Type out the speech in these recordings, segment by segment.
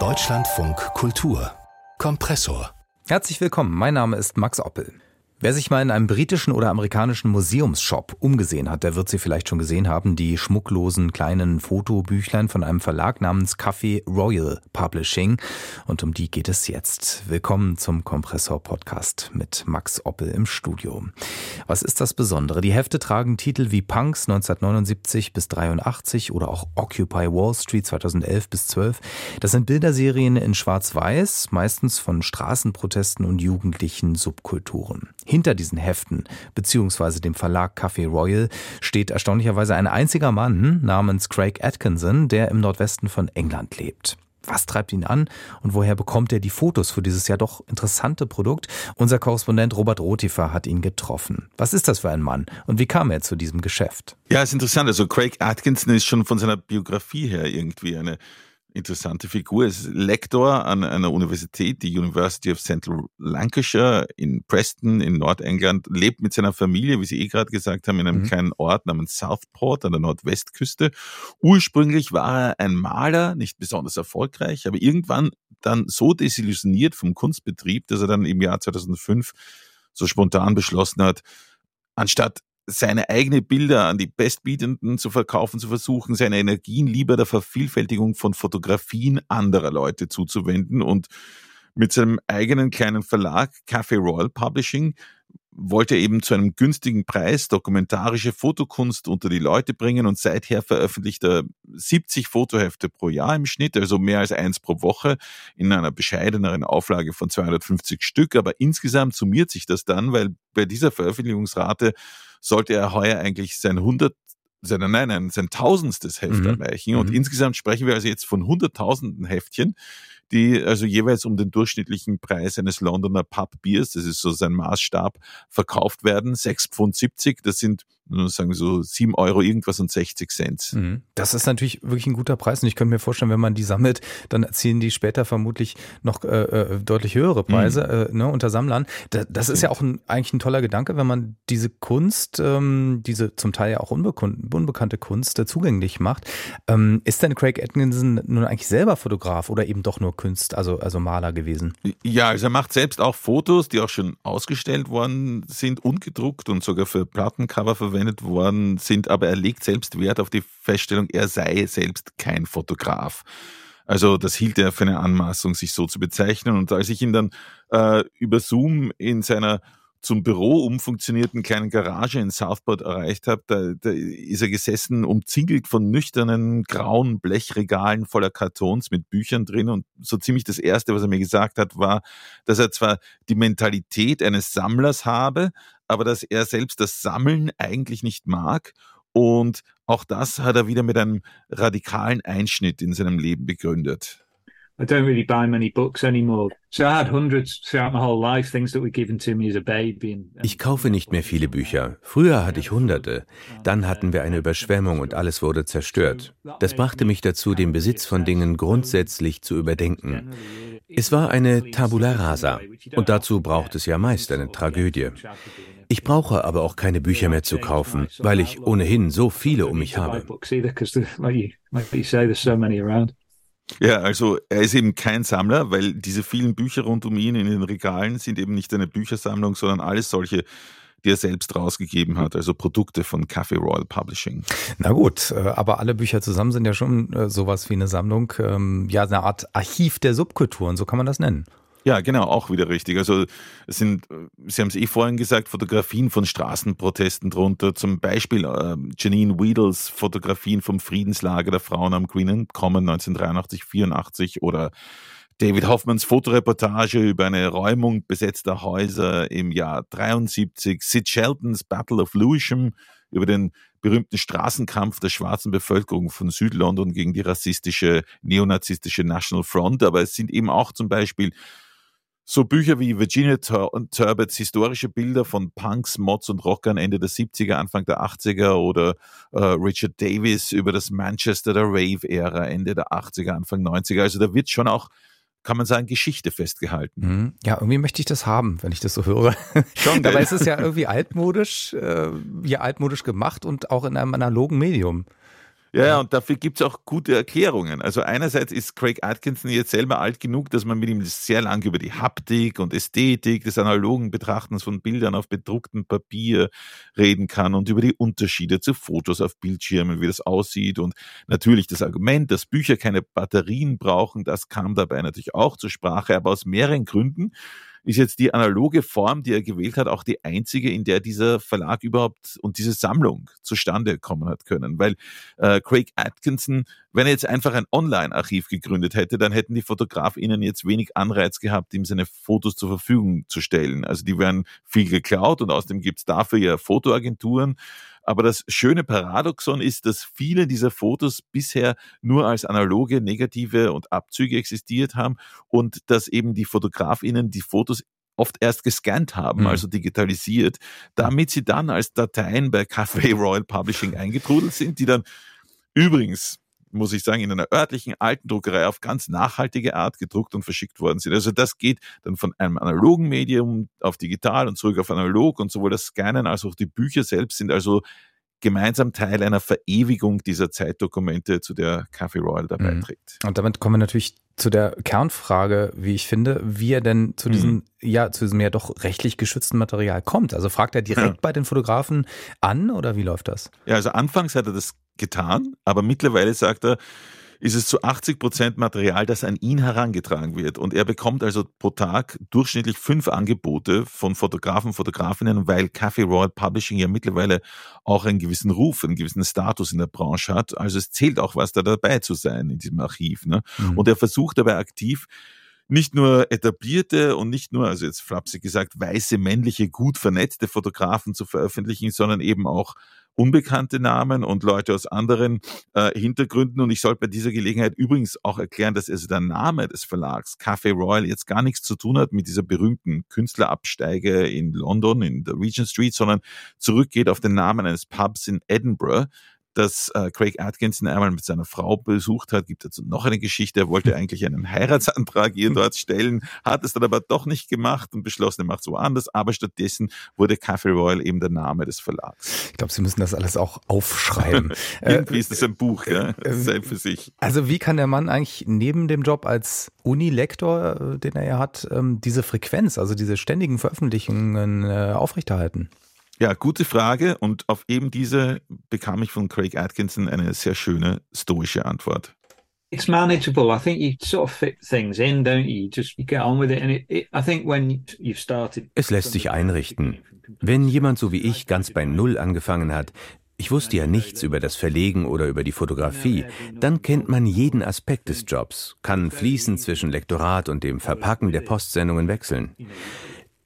Deutschlandfunk Kultur Kompressor. Herzlich willkommen, mein Name ist Max Oppel. Wer sich mal in einem britischen oder amerikanischen Museumsshop umgesehen hat, der wird sie vielleicht schon gesehen haben, die schmucklosen kleinen Fotobüchlein von einem Verlag namens Café Royal Publishing. Und um die geht es jetzt. Willkommen zum Kompressor Podcast mit Max Oppel im Studio. Was ist das Besondere? Die Hefte tragen Titel wie Punks 1979 bis 83 oder auch Occupy Wall Street 2011 bis 12. Das sind Bilderserien in Schwarz-Weiß, meistens von Straßenprotesten und jugendlichen Subkulturen. Hinter diesen Heften beziehungsweise dem Verlag Café Royal steht erstaunlicherweise ein einziger Mann namens Craig Atkinson, der im Nordwesten von England lebt. Was treibt ihn an und woher bekommt er die Fotos für dieses ja doch interessante Produkt? Unser Korrespondent Robert Rotifer hat ihn getroffen. Was ist das für ein Mann und wie kam er zu diesem Geschäft? Ja, ist interessant. Also Craig Atkinson ist schon von seiner Biografie her irgendwie eine interessante Figur. Er ist Lektor an einer Universität, die University of Central Lancashire in Preston in Nordengland, lebt mit seiner Familie, wie Sie eh gerade gesagt haben, in einem mhm. kleinen Ort namens Southport an der Nordwestküste. Ursprünglich war er ein Maler, nicht besonders erfolgreich, aber irgendwann dann so desillusioniert vom Kunstbetrieb, dass er dann im Jahr 2005 so spontan beschlossen hat, anstatt seine eigene Bilder an die Bestbietenden zu verkaufen, zu versuchen, seine Energien lieber der Vervielfältigung von Fotografien anderer Leute zuzuwenden und mit seinem eigenen kleinen Verlag Café Royal Publishing wollte eben zu einem günstigen Preis dokumentarische Fotokunst unter die Leute bringen und seither veröffentlicht er 70 Fotohefte pro Jahr im Schnitt, also mehr als eins pro Woche in einer bescheideneren Auflage von 250 Stück. Aber insgesamt summiert sich das dann, weil bei dieser Veröffentlichungsrate sollte er heuer eigentlich sein 100 sein, nein, nein, sein tausendstes Heft mhm. erreichen. Und mhm. insgesamt sprechen wir also jetzt von hunderttausenden Heftchen, die also jeweils um den durchschnittlichen Preis eines Londoner Pub Biers, das ist so sein Maßstab, verkauft werden. 6,70 Pfund, das sind sagen wir so sieben Euro irgendwas und 60 Cent. Mhm. Das ist natürlich wirklich ein guter Preis und ich könnte mir vorstellen, wenn man die sammelt, dann erzielen die später vermutlich noch äh, äh deutlich höhere Preise mhm. äh, ne, unter Sammlern. Das, das ist ja auch ein, eigentlich ein toller Gedanke, wenn man diese Kunst, ähm, diese zum Teil ja auch unbekannte Kunst äh, zugänglich macht. Ähm, ist denn Craig Atkinson nun eigentlich selber Fotograf oder eben doch nur Künst, also, also Maler gewesen? Ja, also er macht selbst auch Fotos, die auch schon ausgestellt worden sind und gedruckt und sogar für Plattencover verwendet verwendet worden sind, aber er legt selbst Wert auf die Feststellung, er sei selbst kein Fotograf. Also das hielt er für eine Anmaßung, sich so zu bezeichnen. Und als ich ihn dann äh, über Zoom in seiner zum Büro umfunktionierten kleinen Garage in Southport erreicht habe, da, da ist er gesessen, umzingelt von nüchternen grauen Blechregalen voller Kartons mit Büchern drin. Und so ziemlich das Erste, was er mir gesagt hat, war, dass er zwar die Mentalität eines Sammlers habe, aber dass er selbst das Sammeln eigentlich nicht mag. Und auch das hat er wieder mit einem radikalen Einschnitt in seinem Leben begründet. I don't really buy many books anymore. So I had hundreds throughout my whole life, things that were given to me as a baby. Ich kaufe nicht mehr viele Bücher. Früher hatte ich hunderte. Dann hatten wir eine Überschwemmung und alles wurde zerstört. Das brachte mich dazu, den Besitz von Dingen grundsätzlich zu überdenken. Es war eine Tabula rasa und dazu braucht es ja meist eine Tragödie. Ich brauche aber auch keine Bücher mehr zu kaufen, weil ich ohnehin so viele um mich habe. Ja, also er ist eben kein Sammler, weil diese vielen Bücher rund um ihn in den Regalen sind eben nicht eine Büchersammlung, sondern alles solche die er selbst rausgegeben hat, also Produkte von Café Royal Publishing. Na gut, äh, aber alle Bücher zusammen sind ja schon äh, sowas wie eine Sammlung, ähm, ja, eine Art Archiv der Subkulturen, so kann man das nennen. Ja, genau, auch wieder richtig. Also es sind, Sie haben es eh vorhin gesagt, Fotografien von Straßenprotesten drunter, zum Beispiel äh, Janine Weedles Fotografien vom Friedenslager der Frauen am Green kommen 1983, 84 oder David Hoffmans Fotoreportage über eine Räumung besetzter Häuser im Jahr 73, Sid Sheltons Battle of Lewisham über den berühmten Straßenkampf der schwarzen Bevölkerung von Südlondon gegen die rassistische, neonazistische National Front, aber es sind eben auch zum Beispiel so Bücher wie Virginia Tur Turbots historische Bilder von Punks, Mods und Rockern Ende der 70er, Anfang der 80er oder äh, Richard Davis über das Manchester der Rave-Ära Ende der 80er, Anfang 90er. Also da wird schon auch kann man sagen, Geschichte festgehalten. Mhm. Ja, irgendwie möchte ich das haben, wenn ich das so höre. Schon, Dabei ist es ja irgendwie altmodisch, äh, ja altmodisch gemacht und auch in einem analogen Medium. Ja, ja, und dafür gibt es auch gute Erklärungen. Also einerseits ist Craig Atkinson jetzt selber alt genug, dass man mit ihm sehr lange über die Haptik und Ästhetik des analogen Betrachtens von Bildern auf bedrucktem Papier reden kann und über die Unterschiede zu Fotos auf Bildschirmen, wie das aussieht. Und natürlich das Argument, dass Bücher keine Batterien brauchen, das kam dabei natürlich auch zur Sprache, aber aus mehreren Gründen ist jetzt die analoge Form, die er gewählt hat, auch die einzige, in der dieser Verlag überhaupt und diese Sammlung zustande kommen hat können. Weil äh, Craig Atkinson, wenn er jetzt einfach ein Online-Archiv gegründet hätte, dann hätten die FotografInnen jetzt wenig Anreiz gehabt, ihm seine Fotos zur Verfügung zu stellen. Also die werden viel geklaut und außerdem gibt's dafür ja Fotoagenturen. Aber das schöne Paradoxon ist, dass viele dieser Fotos bisher nur als analoge Negative und Abzüge existiert haben und dass eben die Fotografinnen die Fotos oft erst gescannt haben, mhm. also digitalisiert, damit sie dann als Dateien bei Café Royal Publishing eingetrudelt sind, die dann übrigens muss ich sagen, in einer örtlichen alten Druckerei auf ganz nachhaltige Art gedruckt und verschickt worden sind. Also das geht dann von einem analogen Medium auf digital und zurück auf analog und sowohl das Scannen als auch die Bücher selbst sind also gemeinsam Teil einer Verewigung dieser Zeitdokumente, zu der Café Royal dabei mhm. trägt. Und damit kommen wir natürlich zu der Kernfrage, wie ich finde, wie er denn zu diesem, mhm. ja, zu diesem ja doch rechtlich geschützten Material kommt. Also fragt er direkt ja. bei den Fotografen an oder wie läuft das? Ja, also anfangs hat er das getan, aber mittlerweile sagt er, ist es zu 80 Prozent Material, das an ihn herangetragen wird. Und er bekommt also pro Tag durchschnittlich fünf Angebote von Fotografen, Fotografinnen, weil Café Royal Publishing ja mittlerweile auch einen gewissen Ruf, einen gewissen Status in der Branche hat. Also es zählt auch was, da dabei zu sein in diesem Archiv. Ne? Mhm. Und er versucht dabei aktiv, nicht nur etablierte und nicht nur, also jetzt flapsig gesagt, weiße, männliche, gut vernetzte Fotografen zu veröffentlichen, sondern eben auch unbekannte Namen und Leute aus anderen äh, Hintergründen. Und ich sollte bei dieser Gelegenheit übrigens auch erklären, dass also der Name des Verlags Café Royal jetzt gar nichts zu tun hat mit dieser berühmten Künstlerabsteige in London, in der Regent Street, sondern zurückgeht auf den Namen eines Pubs in Edinburgh, dass äh, Craig Atkinson einmal mit seiner Frau besucht hat. Gibt dazu noch eine Geschichte. Er wollte eigentlich einen Heiratsantrag ihr dort stellen, hat es dann aber doch nicht gemacht und beschlossen, er macht es woanders. Aber stattdessen wurde Café Royal eben der Name des Verlags. Ich glaube, Sie müssen das alles auch aufschreiben. Irgendwie ist das ein Buch, ja, äh, selbst für sich. Also wie kann der Mann eigentlich neben dem Job als Unilektor, äh, den er ja hat, ähm, diese Frequenz, also diese ständigen Veröffentlichungen äh, aufrechterhalten? Ja, gute Frage. Und auf eben diese bekam ich von Craig Atkinson eine sehr schöne stoische Antwort. It's manageable. I think you sort of fit things in, don't you? Just you get on with it. And it, it, I think when you've started. Es lässt sich einrichten. Wenn jemand so wie ich ganz bei Null angefangen hat, ich wusste ja nichts über das Verlegen oder über die Fotografie. Dann kennt man jeden Aspekt des Jobs, kann fließend zwischen Lektorat und dem Verpacken der Postsendungen wechseln.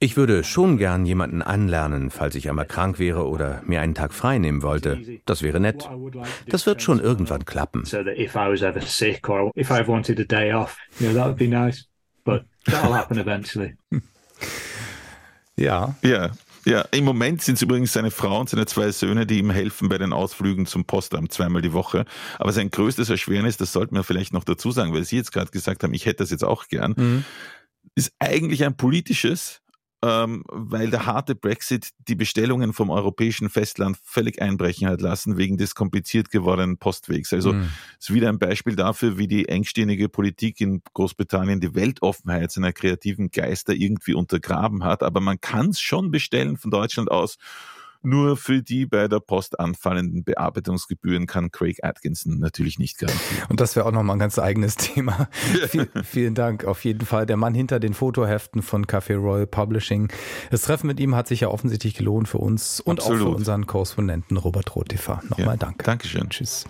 Ich würde schon gern jemanden anlernen, falls ich einmal krank wäre oder mir einen Tag frei nehmen wollte. Das wäre nett. Das wird schon irgendwann klappen. Ja. Ja. Ja, im Moment sind es übrigens seine Frau und seine zwei Söhne, die ihm helfen bei den Ausflügen zum Postamt zweimal die Woche. Aber sein größtes Erschwernis, das sollten wir vielleicht noch dazu sagen, weil Sie jetzt gerade gesagt haben, ich hätte das jetzt auch gern, mhm. ist eigentlich ein politisches, ähm, weil der harte Brexit die Bestellungen vom europäischen Festland völlig einbrechen hat lassen wegen des kompliziert gewordenen Postwegs. Also mhm. ist wieder ein Beispiel dafür, wie die engstirnige Politik in Großbritannien die Weltoffenheit seiner kreativen Geister irgendwie untergraben hat. Aber man kann es schon bestellen von Deutschland aus nur für die bei der Post anfallenden Bearbeitungsgebühren kann Craig Atkinson natürlich nicht garantieren. Und das wäre auch nochmal ein ganz eigenes Thema. Viel, vielen Dank. Auf jeden Fall der Mann hinter den Fotoheften von Café Royal Publishing. Das Treffen mit ihm hat sich ja offensichtlich gelohnt für uns und Absolut. auch für unseren Korrespondenten Robert Rotefer. Nochmal ja, danke. Dankeschön. Tschüss.